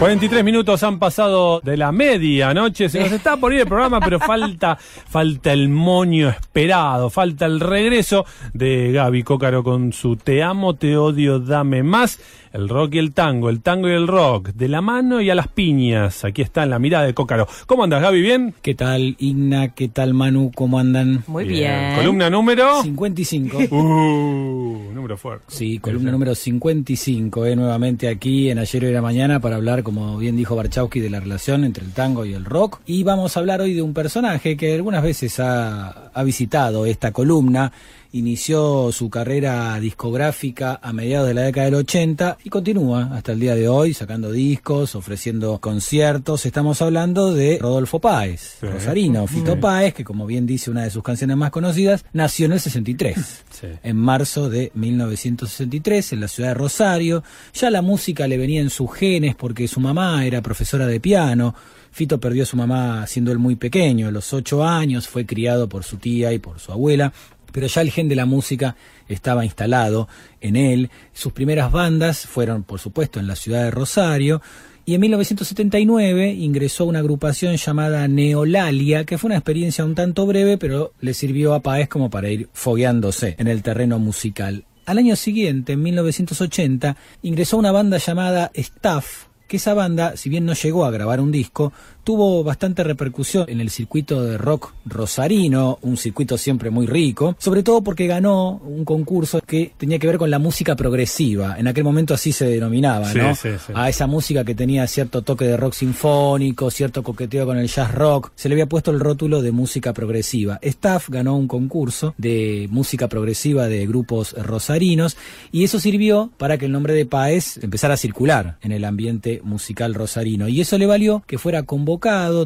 43 minutos han pasado de la medianoche. Se nos está por ir el programa, pero falta, falta el moño esperado, falta el regreso de Gaby Cócaro con su Te amo, te odio, dame más el rock y el tango, el tango y el rock, de la mano y a las piñas. Aquí está en la mirada de Cócaro. ¿Cómo andas, Gaby? ¿Bien? ¿Qué tal, Igna? ¿Qué tal, Manu? ¿Cómo andan? Muy bien. Columna número 55. Uh, número fuerte. Sí, columna número 55, eh, nuevamente aquí en Ayer y la Mañana para hablar, como bien dijo Barchowski, de la relación entre el tango y el rock. Y vamos a hablar hoy de un personaje que algunas veces ha, ha visitado esta columna inició su carrera discográfica a mediados de la década del 80 y continúa hasta el día de hoy sacando discos, ofreciendo conciertos. Estamos hablando de Rodolfo Páez, Rosarino, Fito Páez, que como bien dice una de sus canciones más conocidas, nació en el 63, en marzo de 1963 en la ciudad de Rosario. Ya la música le venía en sus genes porque su mamá era profesora de piano. Fito perdió a su mamá siendo él muy pequeño, a los ocho años, fue criado por su tía y por su abuela pero ya el gen de la música estaba instalado en él. Sus primeras bandas fueron, por supuesto, en la ciudad de Rosario. Y en 1979 ingresó una agrupación llamada Neolalia, que fue una experiencia un tanto breve, pero le sirvió a Paez como para ir fogueándose en el terreno musical. Al año siguiente, en 1980, ingresó una banda llamada Staff, que esa banda, si bien no llegó a grabar un disco, tuvo bastante repercusión en el circuito de rock rosarino, un circuito siempre muy rico, sobre todo porque ganó un concurso que tenía que ver con la música progresiva, en aquel momento así se denominaba, ¿no? A esa música que tenía cierto toque de rock sinfónico, cierto coqueteo con el jazz rock, se le había puesto el rótulo de música progresiva. Staff ganó un concurso de música progresiva de grupos rosarinos y eso sirvió para que el nombre de Paez empezara a circular en el ambiente musical rosarino y eso le valió que fuera convocado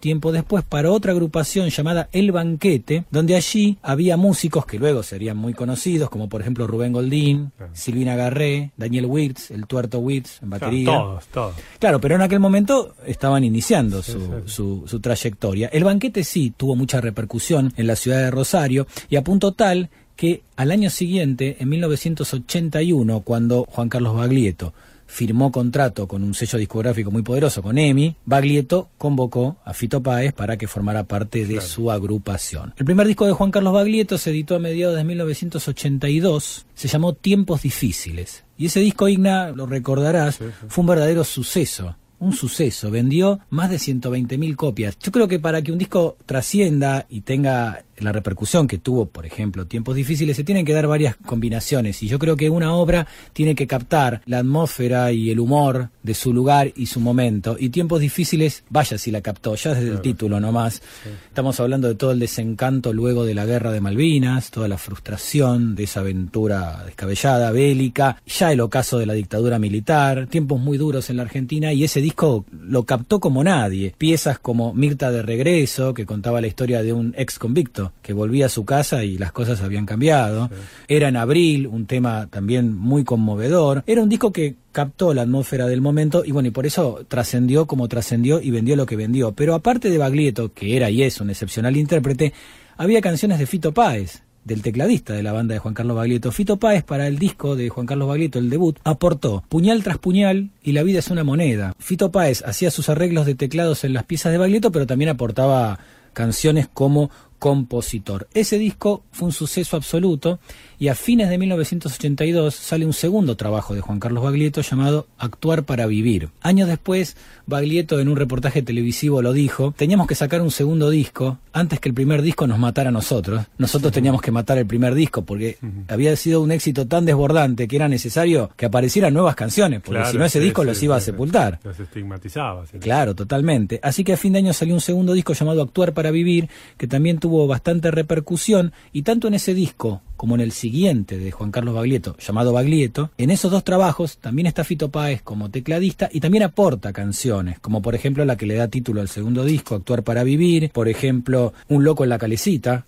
tiempo después para otra agrupación llamada El Banquete, donde allí había músicos que luego serían muy conocidos, como por ejemplo Rubén Goldín, Silvina Garré, Daniel Wirtz, el Tuerto Wirtz en batería. todos, todos. Claro, pero en aquel momento estaban iniciando su, su, su trayectoria. El Banquete sí tuvo mucha repercusión en la ciudad de Rosario y a punto tal que al año siguiente, en 1981, cuando Juan Carlos Baglietto firmó contrato con un sello discográfico muy poderoso, con EMI, Baglietto convocó a Fito Páez para que formara parte de su agrupación. El primer disco de Juan Carlos Baglietto se editó a mediados de 1982, se llamó Tiempos Difíciles. Y ese disco, Igna, lo recordarás, fue un verdadero suceso un suceso, vendió más de 120.000 copias. Yo creo que para que un disco trascienda y tenga la repercusión que tuvo, por ejemplo, Tiempos Difíciles, se tienen que dar varias combinaciones y yo creo que una obra tiene que captar la atmósfera y el humor de su lugar y su momento. Y Tiempos Difíciles, vaya si la captó, ya desde el título nomás. Estamos hablando de todo el desencanto luego de la guerra de Malvinas, toda la frustración de esa aventura descabellada, bélica, ya el ocaso de la dictadura militar, tiempos muy duros en la Argentina y ese disco lo captó como nadie. Piezas como Mirta de Regreso, que contaba la historia de un ex convicto que volvía a su casa y las cosas habían cambiado. Era en abril, un tema también muy conmovedor. Era un disco que captó la atmósfera del momento y bueno, y por eso trascendió como trascendió y vendió lo que vendió. Pero aparte de Baglietto, que era y es un excepcional intérprete, había canciones de Fito Páez, del tecladista de la banda de Juan Carlos Baglietto. Fito Páez, para el disco de Juan Carlos Baglietto, el debut, aportó Puñal tras Puñal y La vida es una moneda. Fito Páez hacía sus arreglos de teclados en las piezas de Baglietto, pero también aportaba canciones como compositor. Ese disco fue un suceso absoluto y a fines de 1982 sale un segundo trabajo de Juan Carlos Baglietto llamado Actuar para Vivir. Años después, Baglietto en un reportaje televisivo lo dijo, teníamos que sacar un segundo disco antes que el primer disco nos matara a nosotros. Nosotros teníamos que matar el primer disco porque había sido un éxito tan desbordante que era necesario que aparecieran nuevas canciones, porque si no ese disco los iba a sepultar. Los estigmatizaba. Claro, totalmente. Así que a fin de año salió un segundo disco llamado Actuar para Vivir, que también tuvo bastante repercusión y tanto en ese disco como en el siguiente siguiente de Juan Carlos Baglietto, llamado Baglietto. En esos dos trabajos también está Fito Páez como tecladista y también aporta canciones, como por ejemplo la que le da título al segundo disco, Actuar para Vivir, por ejemplo, Un Loco en la Calecita,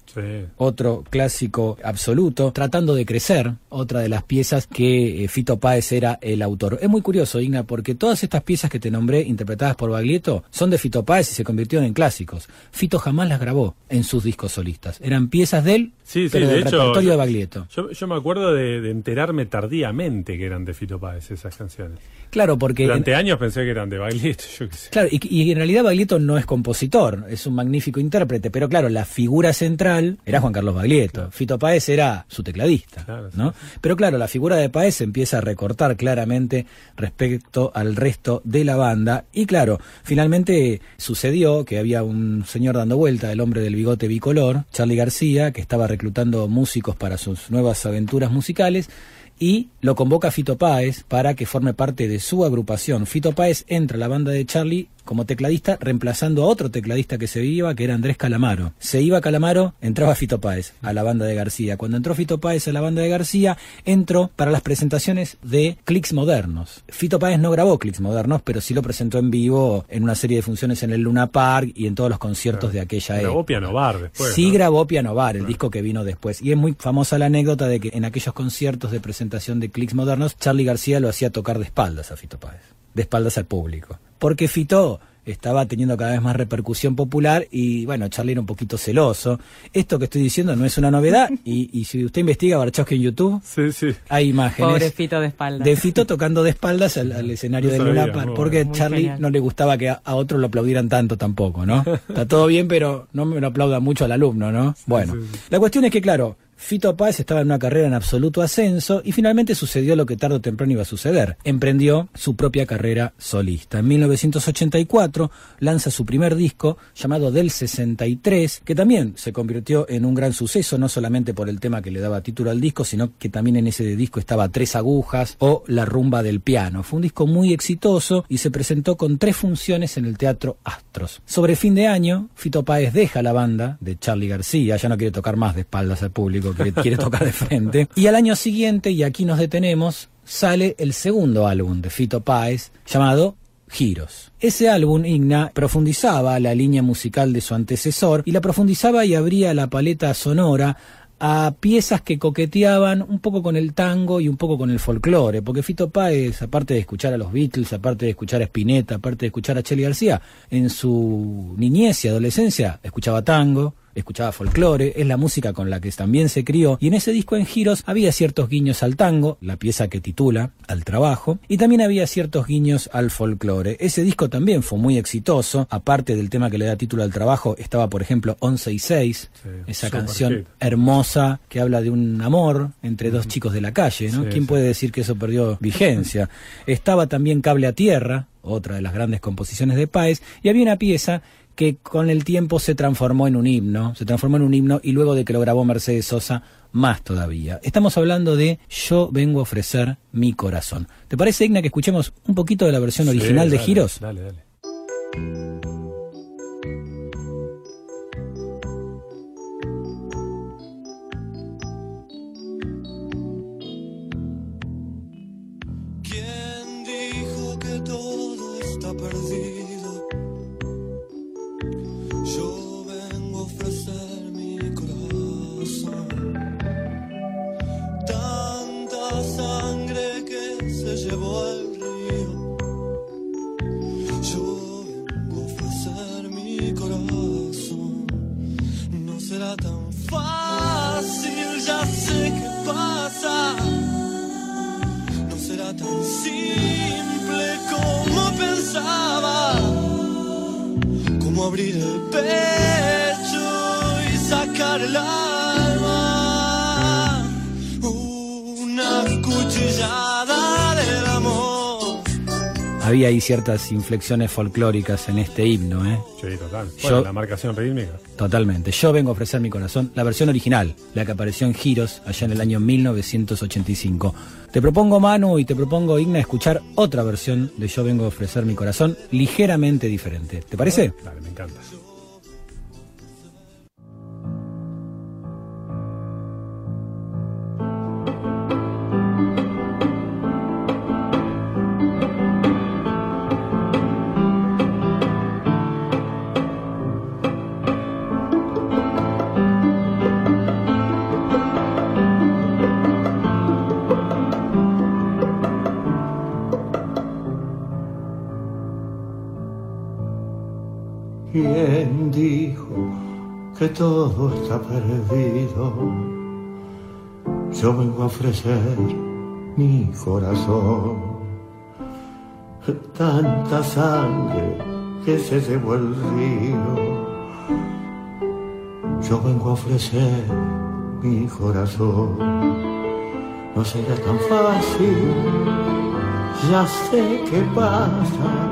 otro clásico absoluto, Tratando de Crecer, otra de las piezas que eh, Fito Páez era el autor. Es muy curioso, Igna, porque todas estas piezas que te nombré, interpretadas por Baglietto, son de Fito Páez y se convirtieron en clásicos. Fito jamás las grabó en sus discos solistas. Eran piezas de él, sí, pero de del hecho, repertorio de Baglietto. Yo, me acuerdo de, enterarme tardíamente que eran de Fito Páez esas canciones. Claro, porque... Durante años pensé que eran de Baglietto, yo qué sé. Claro, y, en realidad Baglietto no es compositor, es un magnífico intérprete, pero claro, la figura central era Juan Carlos Baglietto. Fito Páez era su tecladista, ¿no? Pero claro, la figura de Páez empieza a recortar claramente respecto al resto de la banda. Y claro, finalmente sucedió que había un señor dando vuelta, el hombre del bigote bicolor, Charlie García, que estaba reclutando músicos para sus aventuras musicales y lo convoca Fito Páez para que forme parte de su agrupación. Fito Páez entra a la banda de Charlie como tecladista, reemplazando a otro tecladista que se iba, que era Andrés Calamaro. Se iba Calamaro, entraba Fito Páez a la banda de García. Cuando entró Fito Páez a la banda de García, entró para las presentaciones de Clicks Modernos. Fito Páez no grabó Clicks Modernos, pero sí lo presentó en vivo en una serie de funciones en el Luna Park y en todos los conciertos de aquella época. Grabó Piano Bar después. Sí, grabó Piano Bar, el disco que vino después. Y es muy famosa la anécdota de que en aquellos conciertos de presentación de Clicks Modernos, Charlie García lo hacía tocar de espaldas a Fito Páez, de espaldas al público porque Fito estaba teniendo cada vez más repercusión popular y bueno, Charlie era un poquito celoso. Esto que estoy diciendo no es una novedad y, si usted investiga Barchowski en YouTube, hay imágenes Pobre Fito de espaldas. De Fito tocando de espaldas al, escenario de Luna porque Charlie no le gustaba que a, otros lo aplaudieran tanto tampoco, ¿no? Está todo bien, pero no me lo aplauda mucho al alumno, ¿no? bueno, la cuestión es que claro, Fito Páez estaba en una carrera en absoluto ascenso y finalmente sucedió lo que tarde o temprano iba a suceder. Emprendió su propia carrera solista. En 1984 lanza su primer disco llamado Del 63, que también se convirtió en un gran suceso, no solamente por el tema que le daba título al disco, sino que también en ese disco estaba Tres Agujas o La Rumba del Piano. Fue un disco muy exitoso y se presentó con tres funciones en el Teatro Astros. Sobre fin de año, Fito Páez deja la banda de Charlie García, ya no quiere tocar más de espaldas al público que quiere tocar de frente. Y al año siguiente, y aquí nos detenemos, sale el segundo álbum de Fito Páez llamado Giros. Ese álbum, Igna, profundizaba la línea musical de su antecesor y la profundizaba y abría la paleta sonora a piezas que coqueteaban un poco con el tango y un poco con el folclore, porque Fito Páez, aparte de escuchar a los Beatles, aparte de escuchar a Spinetta, aparte de escuchar a Chely García, en su niñez y adolescencia escuchaba tango, escuchaba folclore, es la música con la que también se crió, y en ese disco en giros había ciertos guiños al tango, la pieza que titula Al trabajo, y también había ciertos guiños al folclore. Ese disco también fue muy exitoso, aparte del tema que le da título al trabajo, estaba por ejemplo 11 y 6, esa canción hermosa que habla de un amor entre dos chicos de la calle, ¿no? ¿Quién puede decir que eso perdió vigencia? Estaba también Cable a Tierra, otra de las grandes composiciones de Páez, y había una pieza que con el tiempo se transformó en un himno, se transformó en un himno y luego de que lo grabó Mercedes Sosa, más todavía. Estamos hablando de Yo vengo a ofrecer mi corazón. ¿Te parece, Igna, que escuchemos un poquito de la versión original de Giros? Dale, dale. Abrir el pecho y sacar el alma. Una cuchillada. Había ahí ciertas inflexiones folclóricas en este himno, ¿eh? Sí, total. Bueno, la marcación rítmica. Totalmente. Yo vengo a ofrecer mi corazón, la versión original, la que apareció en Giros allá en el año 1985. Te propongo, Manu, y te propongo, Igna, escuchar otra versión de Yo vengo a ofrecer mi corazón, ligeramente diferente. ¿Te parece? Dale, me encanta. ¿Quién dijo que todo está perdido? Yo vengo a ofrecer mi corazón. Tanta sangre que se llevó el río. Yo vengo a ofrecer mi corazón. No será tan fácil, ya sé qué pasa.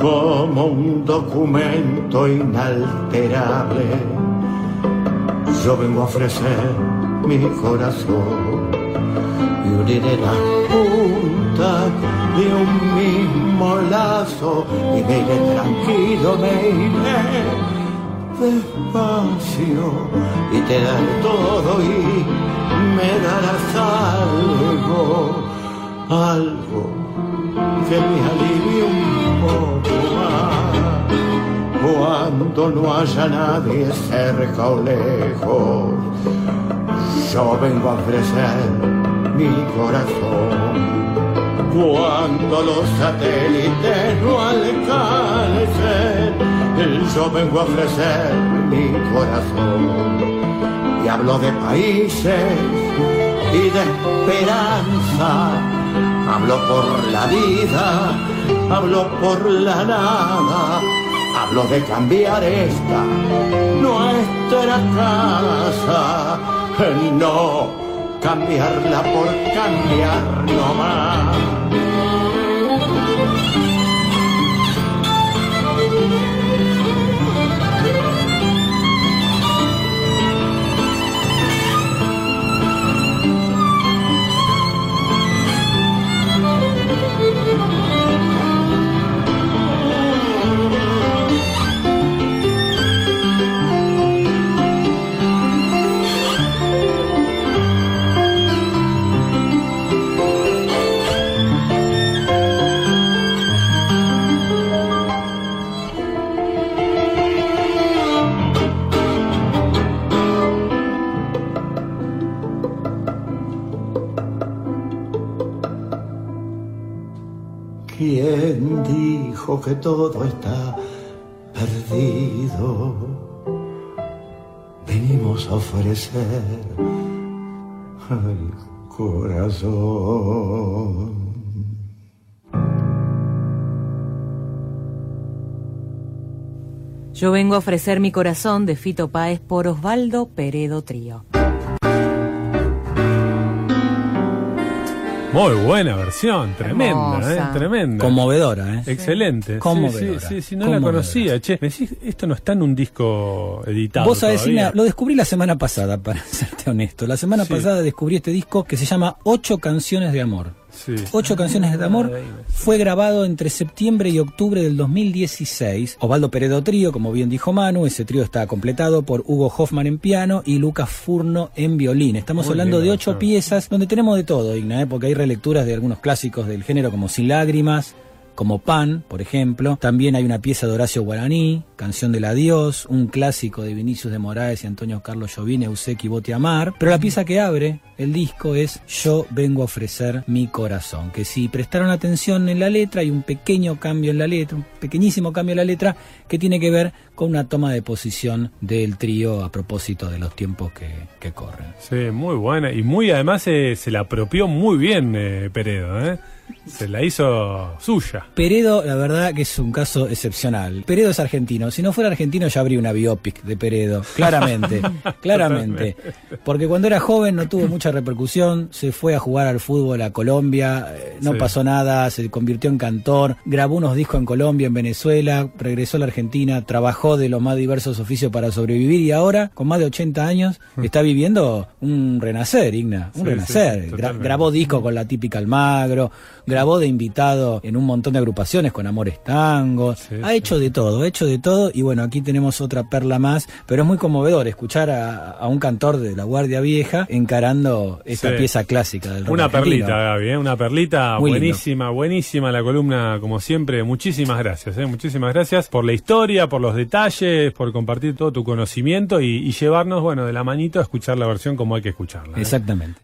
como un documento inalterable. Yo vengo a ofrecer mi corazón y uniré las puntas de un mismo lazo y me iré tranquilo, me iré despacio y te daré todo y me darás algo, algo que me alivie un Cuando no haya nadie cerca o lejos, yo vengo a ofrecer mi corazón. Cuando los satélites no alcancen, yo vengo a ofrecer mi corazón. Y hablo de países y de esperanza. Hablo por la vida, hablo por la nada. Hablo de cambiar esta, nuestra casa. No cambiarla por cambiar no ¿Quién dijo que todo está perdido? Venimos a ofrecer el corazón. Yo vengo a ofrecer mi corazón de Fito Páez por Osvaldo Peredo Trío. Muy buena versión, tremenda, Hermosa. eh, tremenda. Conmovedora, ¿eh? Excelente. Sí, Conmovedora. Sí, sí, sí, no la conocía. Che, me decís, esto no está en un disco editado. Vos sabés, lo descubrí la semana pasada, para serte honesto. La semana Sí. pasada descubrí este disco que se llama Ocho Canciones de Amor. Sí. Ocho canciones de amor fue grabado entre septiembre y octubre del 2016. Osvaldo Peredo Trío, como bien dijo Manu, ese trío está completado por Hugo Hoffman en piano y Lucas Furno en violín. Estamos Muy hablando bien, de ocho piezas donde tenemos de todo, Igna, ¿eh? porque hay relecturas de algunos clásicos del género como Sin Lágrimas, como Pan, por ejemplo. También hay una pieza de Horacio Guaraní, Canción del Adiós, un clásico de Vinicius de Moraes y Antonio Carlos Jobim, Euseki Bote Amar. Pero la pieza que abre el disco es Yo vengo a ofrecer mi corazón, que si prestaron atención en la letra hay un pequeño cambio en la letra, un pequeñísimo cambio en la letra que tiene que ver con una toma de posición del trío a propósito de los tiempos que, que corren. Sí, muy buena. Y muy además eh, se la apropió muy bien eh, Peredo, ¿eh? Se la hizo suya. Peredo, la verdad que es un caso excepcional. Peredo es argentino. Si no fuera argentino ya habría una biopic de Peredo. Claramente, claramente. Porque cuando era joven no tuvo mucha repercusión. Se fue a jugar al fútbol a Colombia. eh, No Sí. pasó nada. Se convirtió en cantor. Grabó unos discos en Colombia, en Venezuela. Regresó a la Argentina. Trabajó de los más diversos oficios para sobrevivir. Y ahora, con más de 80 años, está viviendo un renacer, Igna. Un Sí, renacer. sí, Gra- totalmente. grabó discos con la típica Almagro grabó de invitado en un montón de agrupaciones con Amores Tango, Sí, ha sí. hecho de todo, ha hecho de todo y bueno, aquí tenemos otra perla más, pero es muy conmovedor escuchar a, a un cantor de la Guardia Vieja encarando esta Sí. pieza clásica del rock Una argentino. perlita, Gaby, ¿eh? una perlita Muy lindo. buenísima, buenísima la columna, como siempre. Muchísimas gracias, ¿eh? muchísimas gracias por la historia, por los detalles, por compartir todo tu conocimiento y, y llevarnos, bueno, de la manito a escuchar la versión como hay que escucharla. ¿eh? Exactamente.